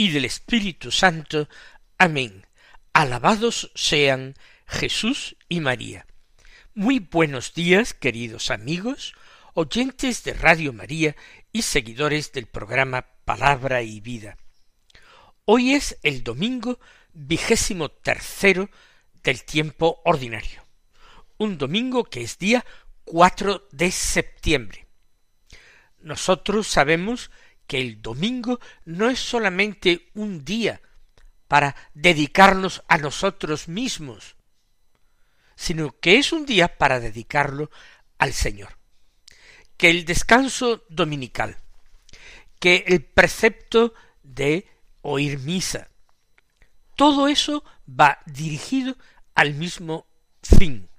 y del Espíritu Santo. Amén. Alabados sean Jesús y María. Muy buenos días, queridos amigos, oyentes de Radio María y seguidores del programa Palabra y Vida. Hoy es el domingo vigésimo tercero del tiempo ordinario. Un domingo que es día cuatro de septiembre. Nosotros sabemos que el domingo no es solamente un día para dedicarnos a nosotros mismos, sino que es un día para dedicarlo al Señor. Que el descanso dominical, que el precepto de oír misa, todo eso va dirigido al mismo fin,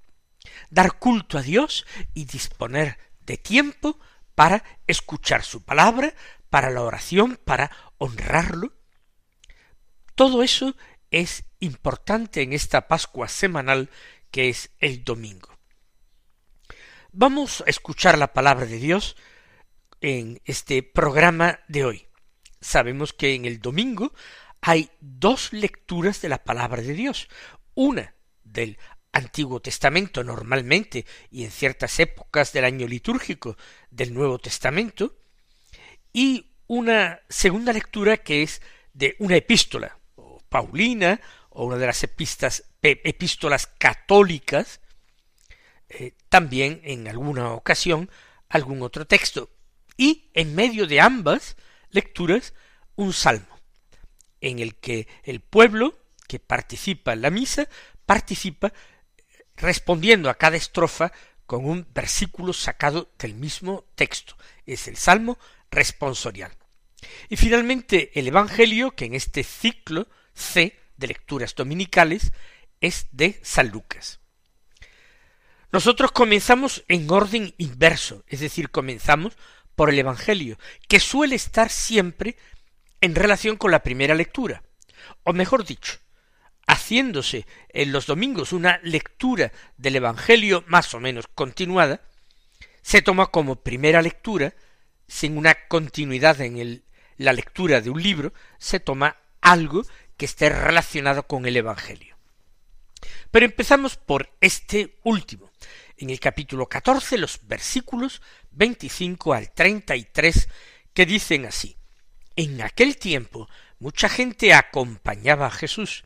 dar culto a Dios y disponer de tiempo para escuchar su palabra, para la oración, para honrarlo. Todo eso es importante en esta Pascua semanal que es el domingo. Vamos a escuchar la palabra de Dios en este programa de hoy. Sabemos que en el domingo hay dos lecturas de la palabra de Dios, una del Antiguo Testamento normalmente y en ciertas épocas del año litúrgico del Nuevo Testamento y una segunda lectura que es de una epístola o paulina o una de las epístolas católicas eh, también en alguna ocasión algún otro texto y en medio de ambas lecturas un salmo en el que el pueblo que participa en la misa participa respondiendo a cada estrofa con un versículo sacado del mismo texto. Es el Salmo responsorial. Y finalmente el Evangelio, que en este ciclo C de lecturas dominicales es de San Lucas. Nosotros comenzamos en orden inverso, es decir, comenzamos por el Evangelio, que suele estar siempre en relación con la primera lectura, o mejor dicho, haciéndose en los domingos una lectura del Evangelio más o menos continuada, se toma como primera lectura, sin una continuidad en la lectura de un libro, se toma algo que esté relacionado con el Evangelio. Pero empezamos por este último, en el capítulo catorce, los versículos veinticinco al treinta y tres, que dicen así En aquel tiempo mucha gente acompañaba a Jesús,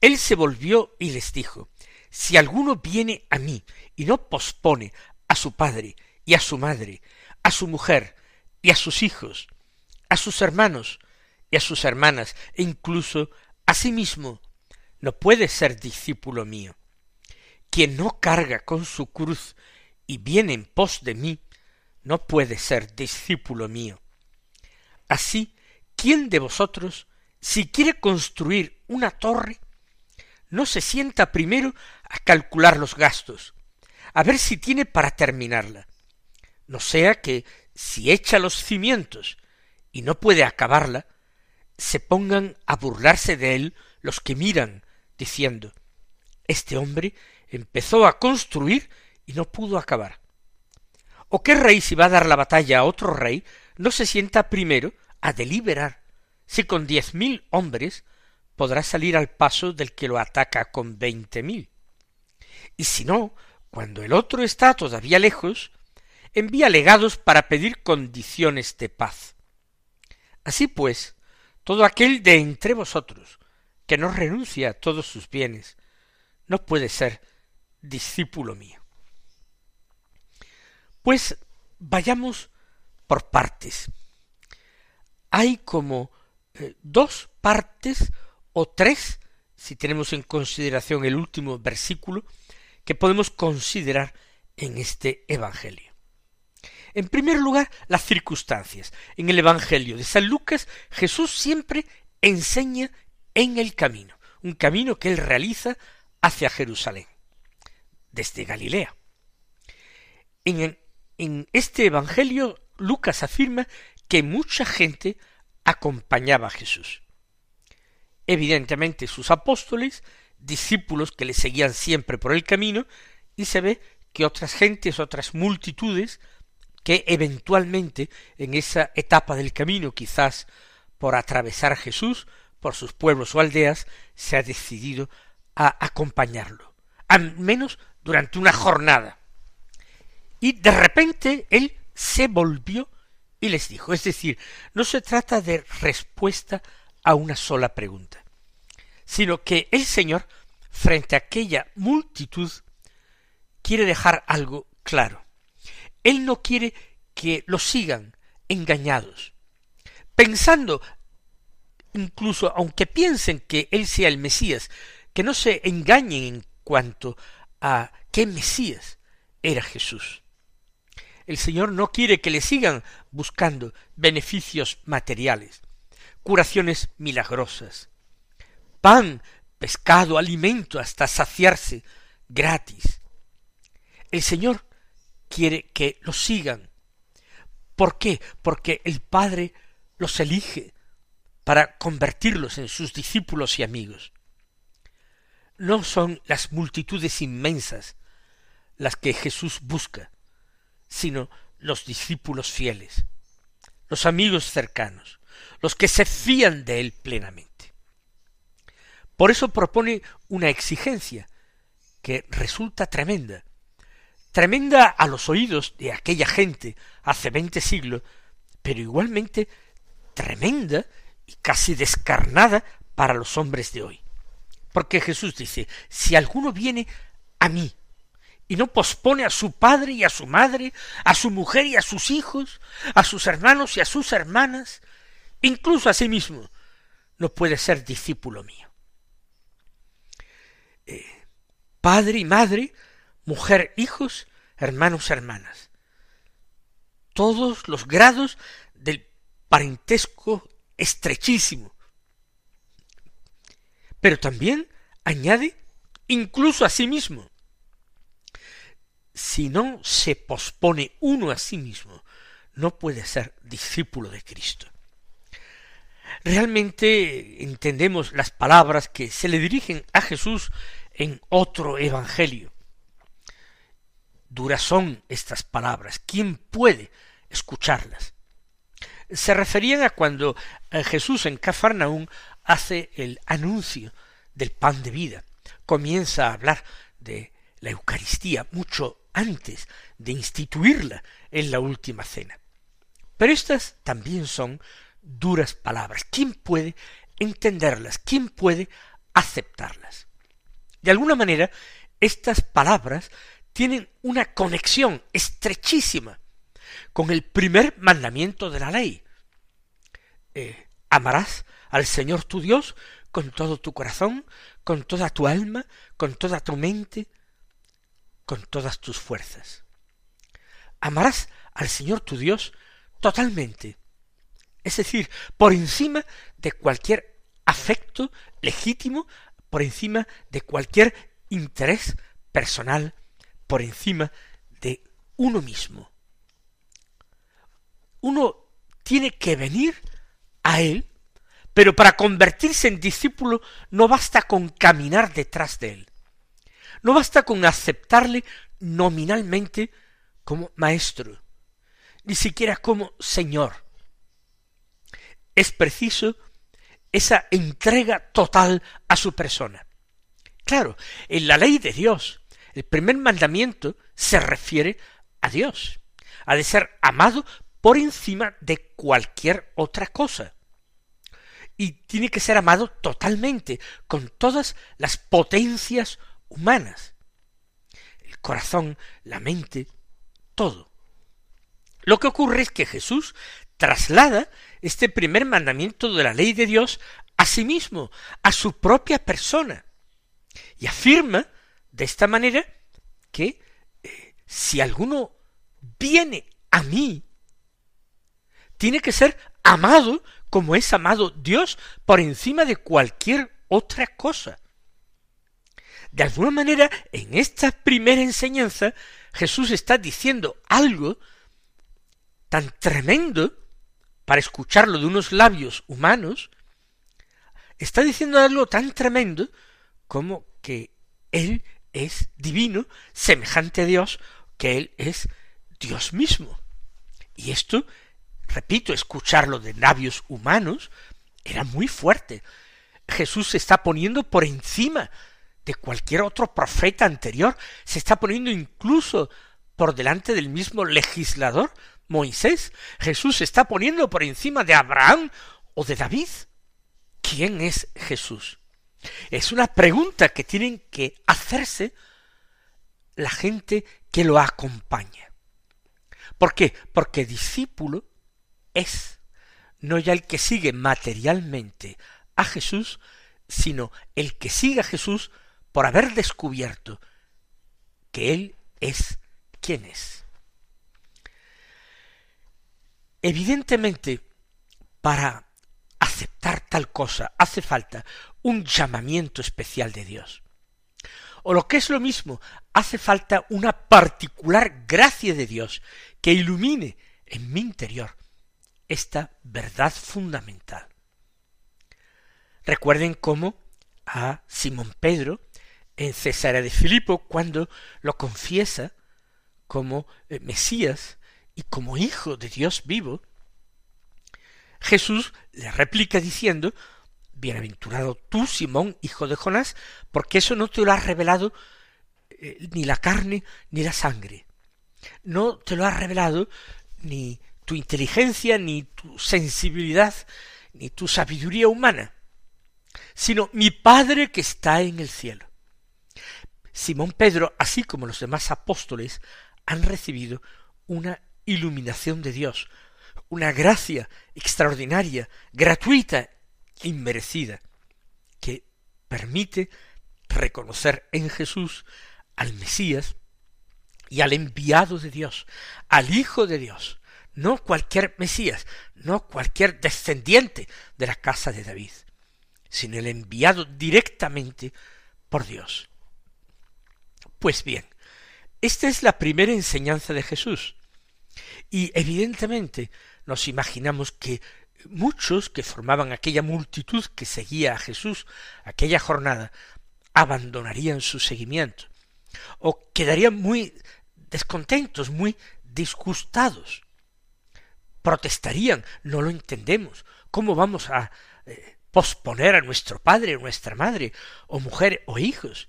él se volvió y les dijo, Si alguno viene a mí y no pospone a su padre y a su madre, a su mujer y a sus hijos, a sus hermanos y a sus hermanas, e incluso a sí mismo, no puede ser discípulo mío. Quien no carga con su cruz y viene en pos de mí, no puede ser discípulo mío. Así, ¿quién de vosotros, si quiere construir una torre, no se sienta primero a calcular los gastos, a ver si tiene para terminarla. No sea que, si echa los cimientos y no puede acabarla, se pongan a burlarse de él los que miran, diciendo Este hombre empezó a construir y no pudo acabar. ¿O qué rey si va a dar la batalla a otro rey no se sienta primero a deliberar si con diez mil hombres podrá salir al paso del que lo ataca con veinte mil. Y si no, cuando el otro está todavía lejos, envía legados para pedir condiciones de paz. Así pues, todo aquel de entre vosotros que no renuncia a todos sus bienes, no puede ser discípulo mío. Pues vayamos por partes. Hay como eh, dos partes o tres, si tenemos en consideración el último versículo, que podemos considerar en este Evangelio. En primer lugar, las circunstancias. En el Evangelio de San Lucas, Jesús siempre enseña en el camino, un camino que él realiza hacia Jerusalén, desde Galilea. En, este Evangelio Lucas afirma que mucha gente acompañaba a Jesús. Evidentemente sus apóstoles, discípulos que le seguían siempre por el camino, y se ve que otras gentes, otras multitudes, que eventualmente en esa etapa del camino, quizás por atravesar Jesús, por sus pueblos o aldeas, se ha decidido a acompañarlo, al menos durante una jornada. Y de repente él se volvió y les dijo, es decir, no se trata de respuesta a una sola pregunta, sino que el Señor, frente a aquella multitud, quiere dejar algo claro. Él no quiere que lo sigan engañados, pensando, incluso aunque piensen que Él sea el Mesías, que no se engañen en cuanto a qué Mesías era Jesús. El Señor no quiere que le sigan buscando beneficios materiales, curaciones milagrosas, pan, pescado, alimento hasta saciarse gratis. El Señor quiere que los sigan. ¿Por qué? Porque el Padre los elige para convertirlos en sus discípulos y amigos. No son las multitudes inmensas las que Jesús busca, sino los discípulos fieles, los amigos cercanos, los que se fían de Él plenamente. Por eso propone una exigencia que resulta tremenda, tremenda a los oídos de aquella gente hace veinte siglos, pero igualmente tremenda y casi descarnada para los hombres de hoy. Porque Jesús dice, si alguno viene a mí y no pospone a su padre y a su madre, a su mujer y a sus hijos, a sus hermanos y a sus hermanas, incluso a sí mismo, no puede ser discípulo mío. Eh, padre y madre, mujer, hijos, hermanos, hermanas. Todos los grados del parentesco estrechísimo. Pero también añade incluso a sí mismo si no se pospone uno a sí mismo, no puede ser discípulo de Cristo. Realmente entendemos las palabras que se le dirigen a Jesús en otro evangelio. Duras son estas palabras. ¿Quién puede escucharlas? Se referían a cuando eh, Jesús en Cafarnaún hace el anuncio del pan de vida. Comienza a hablar de la Eucaristía mucho antes de instituirla en la última cena. Pero estas también son duras palabras. ¿Quién puede entenderlas? ¿Quién puede aceptarlas? De alguna manera, estas palabras tienen una conexión estrechísima con el primer mandamiento de la ley. Eh, amarás al Señor tu Dios con todo tu corazón, con toda tu alma, con toda tu mente, con todas tus fuerzas. Amarás al Señor tu Dios totalmente, es decir, por encima de cualquier afecto legítimo, por encima de cualquier interés personal, por encima de uno mismo. Uno tiene que venir a Él, pero para convertirse en discípulo no basta con caminar detrás de Él. No basta con aceptarle nominalmente como maestro, ni siquiera como señor. Es preciso esa entrega total a su persona. Claro, en la ley de Dios, el primer mandamiento se refiere a Dios, ha de ser amado por encima de cualquier otra cosa. Y tiene que ser amado totalmente, con todas las potencias humanas. El corazón, la mente, todo. Lo que ocurre es que Jesús traslada este primer mandamiento de la ley de Dios a sí mismo, a su propia persona, y afirma de esta manera que eh, si alguno viene a mí, tiene que ser amado como es amado Dios por encima de cualquier otra cosa. De alguna manera, en esta primera enseñanza, Jesús está diciendo algo tan tremendo para escucharlo de unos labios humanos, está diciendo algo tan tremendo como que Él es divino, semejante a Dios, que Él es Dios mismo. Y esto, repito, escucharlo de labios humanos era muy fuerte. Jesús se está poniendo por encima de cualquier otro profeta anterior, se está poniendo incluso por delante del mismo legislador, Moisés. Jesús se está poniendo por encima de Abraham o de David. ¿Quién es Jesús? Es una pregunta que tienen que hacerse la gente que lo acompaña. ¿Por qué? Porque discípulo es no ya el que sigue materialmente a Jesús, sino el que sigue a Jesús por haber descubierto que Él es quien es. Evidentemente, para aceptar tal cosa hace falta un llamamiento especial de Dios. O lo que es lo mismo, hace falta una particular gracia de Dios que ilumine en mi interior esta verdad fundamental. Recuerden cómo a Simón Pedro en Cesarea de Filipo cuando lo confiesa como eh, Mesías y como hijo de Dios vivo, Jesús le replica diciendo Bienaventurado tú, Simón, hijo de Jonás, porque eso no te lo ha revelado eh, ni la carne ni la sangre. No te lo ha revelado ni tu inteligencia, ni tu sensibilidad, ni tu sabiduría humana, sino mi Padre que está en el cielo. Simón Pedro, así como los demás apóstoles, han recibido una iluminación de Dios, una gracia extraordinaria, gratuita, inmerecida, que permite reconocer en Jesús al Mesías y al enviado de Dios, al Hijo de Dios, no cualquier Mesías, no cualquier descendiente de la casa de David, sino el enviado directamente por Dios. Pues bien, esta es la primera enseñanza de Jesús. Y evidentemente nos imaginamos que muchos que formaban aquella multitud que seguía a Jesús aquella jornada abandonarían su seguimiento o quedarían muy descontentos, muy disgustados. Protestarían, no lo entendemos. ¿Cómo vamos a eh, posponer a nuestro padre, o nuestra madre, o mujer, o hijos?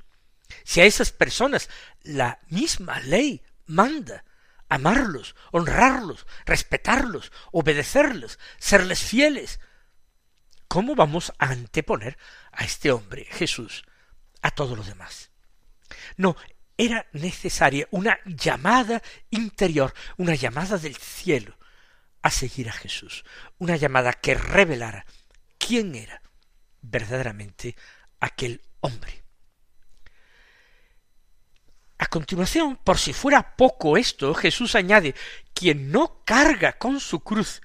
Si a esas personas la misma ley manda amarlos, honrarlos, respetarlos, obedecerlos, serles fieles, ¿cómo vamos a anteponer a este hombre, Jesús, a todo lo demás? No, era necesaria una llamada interior, una llamada del cielo a seguir a Jesús, una llamada que revelara quién era verdaderamente aquel hombre. Continuación, por si fuera poco esto, Jesús añade, quien no carga con su cruz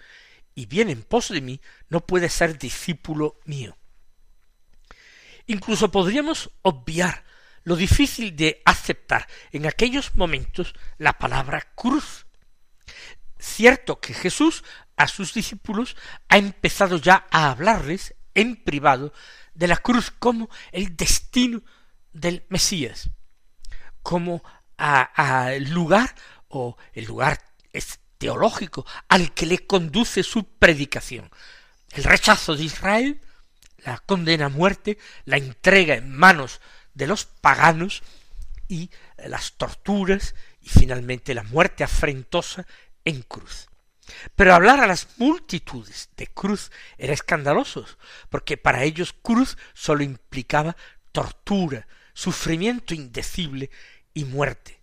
y viene en pos de mí, no puede ser discípulo mío. Incluso podríamos obviar lo difícil de aceptar en aquellos momentos la palabra cruz. Cierto que Jesús a sus discípulos ha empezado ya a hablarles en privado de la cruz como el destino del Mesías como al lugar o el lugar teológico al que le conduce su predicación. El rechazo de Israel, la condena a muerte, la entrega en manos de los paganos y las torturas y finalmente la muerte afrentosa en cruz. Pero hablar a las multitudes de cruz era escandaloso, porque para ellos cruz sólo implicaba tortura, sufrimiento indecible y muerte.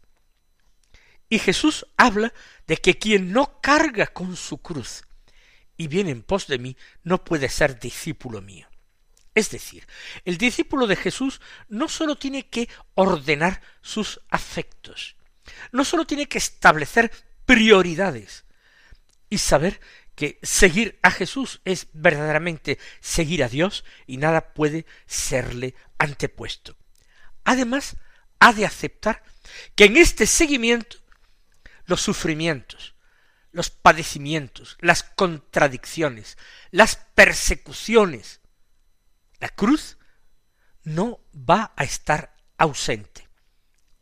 Y Jesús habla de que quien no carga con su cruz y viene en pos de mí no puede ser discípulo mío. Es decir, el discípulo de Jesús no sólo tiene que ordenar sus afectos, no sólo tiene que establecer prioridades y saber que seguir a Jesús es verdaderamente seguir a Dios y nada puede serle antepuesto. Además, ha de aceptar que en este seguimiento los sufrimientos, los padecimientos, las contradicciones, las persecuciones, la cruz no va a estar ausente.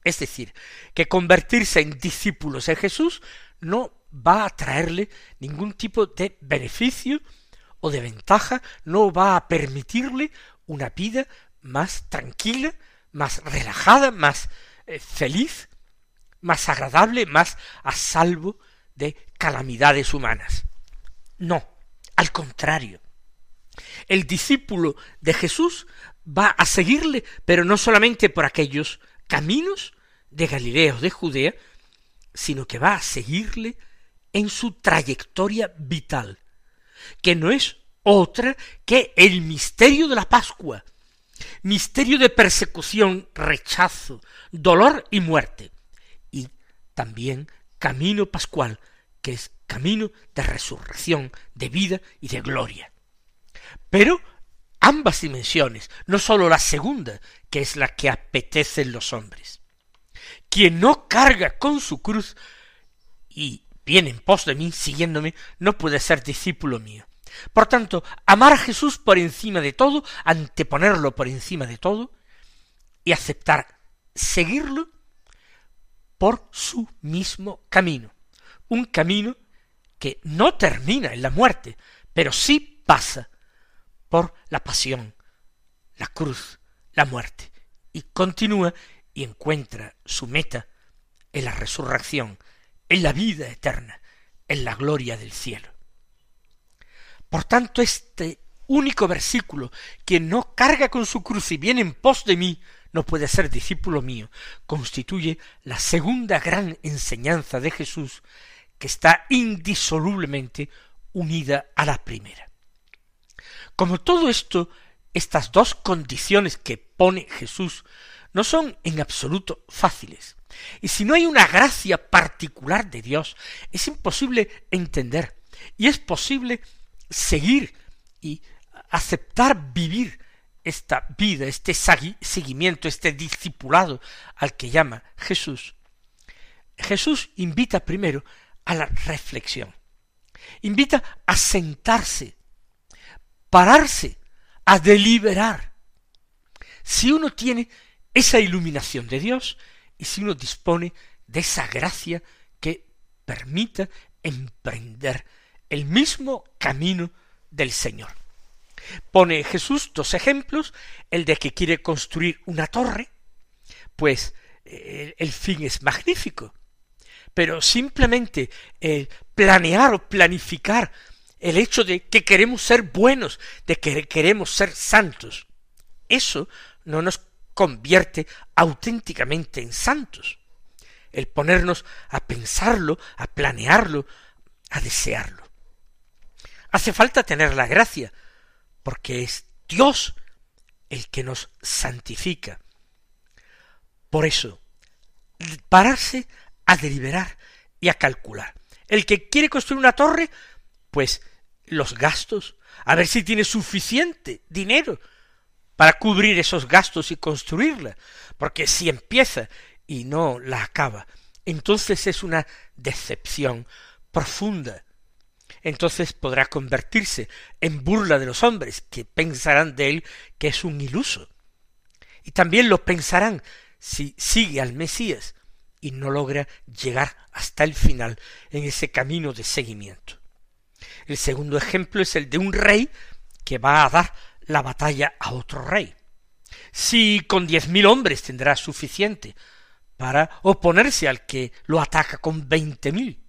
Es decir, que convertirse en discípulos de Jesús no va a traerle ningún tipo de beneficio o de ventaja, no va a permitirle una vida más tranquila, más relajada, más eh, feliz, más agradable, más a salvo de calamidades humanas. No, al contrario. El discípulo de Jesús va a seguirle, pero no solamente por aquellos caminos de Galilea o de Judea, sino que va a seguirle en su trayectoria vital, que no es otra que el misterio de la Pascua, misterio de persecución, rechazo, dolor y muerte, y también camino pascual, que es camino de resurrección, de vida y de gloria. Pero ambas dimensiones, no sólo la segunda, que es la que apetecen los hombres. Quien no carga con su cruz y viene en pos de mí, siguiéndome, no puede ser discípulo mío. Por tanto, amar a Jesús por encima de todo, anteponerlo por encima de todo, y aceptar seguirlo por su mismo camino. Un camino que no termina en la muerte, pero sí pasa por la pasión, la cruz, la muerte, y continúa y encuentra su meta en la resurrección, en la vida eterna, en la gloria del cielo. Por tanto, este único versículo, quien no carga con su cruz y viene en pos de mí, no puede ser discípulo mío, constituye la segunda gran enseñanza de Jesús, que está indisolublemente unida a la primera. Como todo esto, estas dos condiciones que pone Jesús no son en absoluto fáciles. Y si no hay una gracia particular de Dios, es imposible entender y es posible seguir y aceptar vivir esta vida, este seguimiento, este discipulado al que llama Jesús. Jesús invita primero a la reflexión, invita a sentarse pararse, a deliberar. Si uno tiene esa iluminación de Dios y si uno dispone de esa gracia que permita emprender el mismo camino del Señor. Pone Jesús dos ejemplos, el de que quiere construir una torre, pues eh, el fin es magnífico, pero simplemente el planear o planificar el hecho de que queremos ser buenos, de que queremos ser santos. Eso no nos convierte auténticamente en santos. El ponernos a pensarlo, a planearlo, a desearlo. Hace falta tener la gracia, porque es Dios el que nos santifica. Por eso, pararse a deliberar y a calcular. El que quiere construir una torre, pues los gastos, a ver si tiene suficiente dinero para cubrir esos gastos y construirla, porque si empieza y no la acaba, entonces es una decepción profunda. Entonces podrá convertirse en burla de los hombres, que pensarán de él que es un iluso. Y también lo pensarán si sigue al Mesías y no logra llegar hasta el final en ese camino de seguimiento. El segundo ejemplo es el de un rey que va a dar la batalla a otro rey. Si con diez mil hombres tendrá suficiente para oponerse al que lo ataca con veinte mil,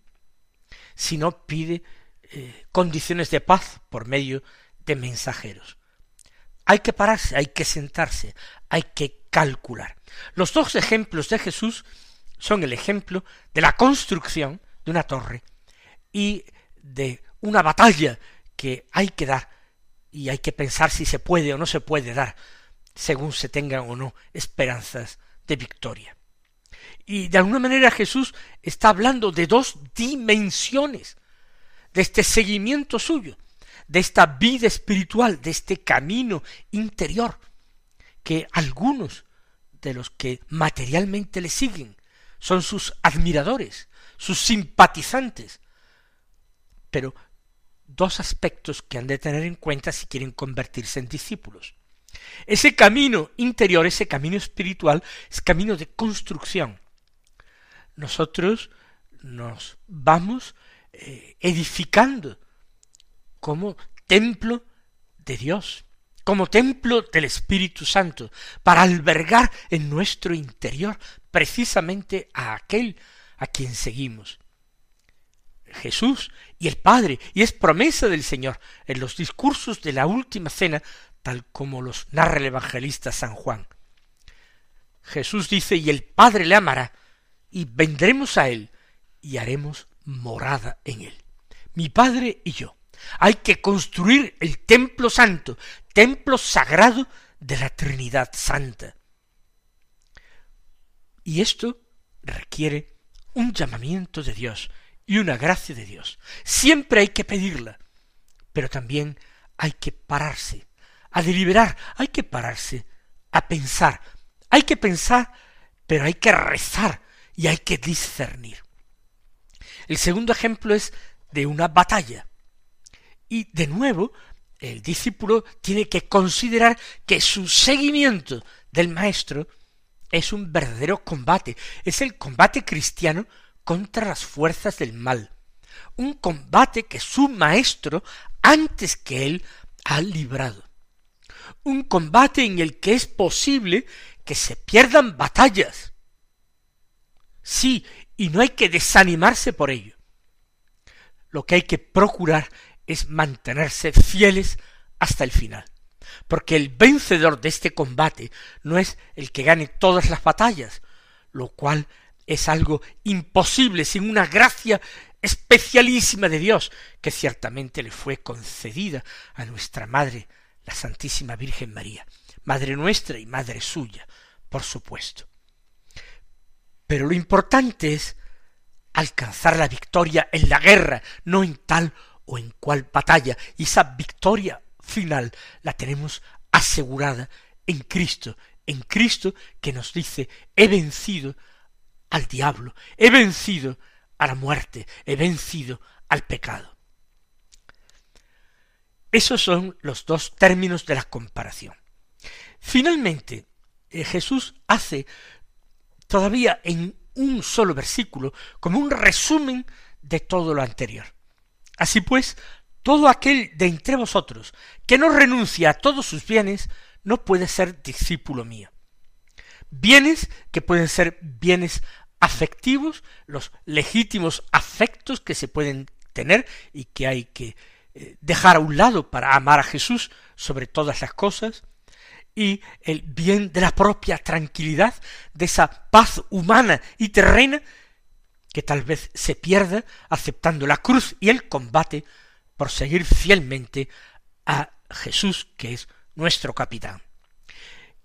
si no pide condiciones de paz por medio de mensajeros. Hay que pararse, hay que sentarse, hay que calcular. Los dos ejemplos de Jesús son el ejemplo de la construcción de una torre y de una batalla que hay que dar y hay que pensar si se puede o no se puede dar, según se tengan o no esperanzas de victoria. Y de alguna manera Jesús está hablando de dos dimensiones de este seguimiento suyo, de esta vida espiritual, de este camino interior, que algunos de los que materialmente le siguen son sus admiradores, sus simpatizantes. Pero dos aspectos que han de tener en cuenta si quieren convertirse en discípulos. Ese camino interior, ese camino espiritual, es camino de construcción. Nosotros nos vamos eh, edificando como templo de Dios, como templo del Espíritu Santo, para albergar en nuestro interior precisamente a aquel a quien seguimos. Jesús y el Padre, y es promesa del Señor en los discursos de la última cena, tal como los narra el evangelista San Juan. Jesús dice, y el Padre le amará, y vendremos a él, y haremos morada en él. Mi Padre y yo. Hay que construir el templo santo, templo sagrado de la Trinidad Santa. Y esto requiere un llamamiento de Dios y una gracia de Dios. Siempre hay que pedirla, pero también hay que pararse, a deliberar, hay que pararse, a pensar. Hay que pensar, pero hay que rezar y hay que discernir. El segundo ejemplo es de una batalla. Y de nuevo, el discípulo tiene que considerar que su seguimiento del maestro es un verdadero combate, es el combate cristiano contra las fuerzas del mal, un combate que su maestro antes que él ha librado, un combate en el que es posible que se pierdan batallas. Sí, y no hay que desanimarse por ello. Lo que hay que procurar es mantenerse fieles hasta el final. Porque el vencedor de este combate no es el que gane todas las batallas, lo cual es algo imposible sin una gracia especialísima de Dios, que ciertamente le fue concedida a nuestra Madre, la Santísima Virgen María, Madre nuestra y Madre suya, por supuesto. Pero lo importante es alcanzar la victoria en la guerra, no en tal o en cual batalla, y esa victoria final la tenemos asegurada en Cristo, en Cristo que nos dice he vencido al diablo, he vencido a la muerte, he vencido al pecado. Esos son los dos términos de la comparación. Finalmente, eh, Jesús hace todavía en un solo versículo como un resumen de todo lo anterior. Así pues, todo aquel de entre vosotros que no renuncia a todos sus bienes no puede ser discípulo mío. Bienes que pueden ser bienes afectivos, los legítimos afectos que se pueden tener y que hay que eh, dejar a un lado para amar a Jesús sobre todas las cosas, y el bien de la propia tranquilidad, de esa paz humana y terrena que tal vez se pierda aceptando la cruz y el combate por seguir fielmente a Jesús, que es nuestro capitán.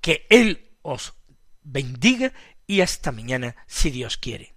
Que Él os bendiga y hasta mañana, si Dios quiere.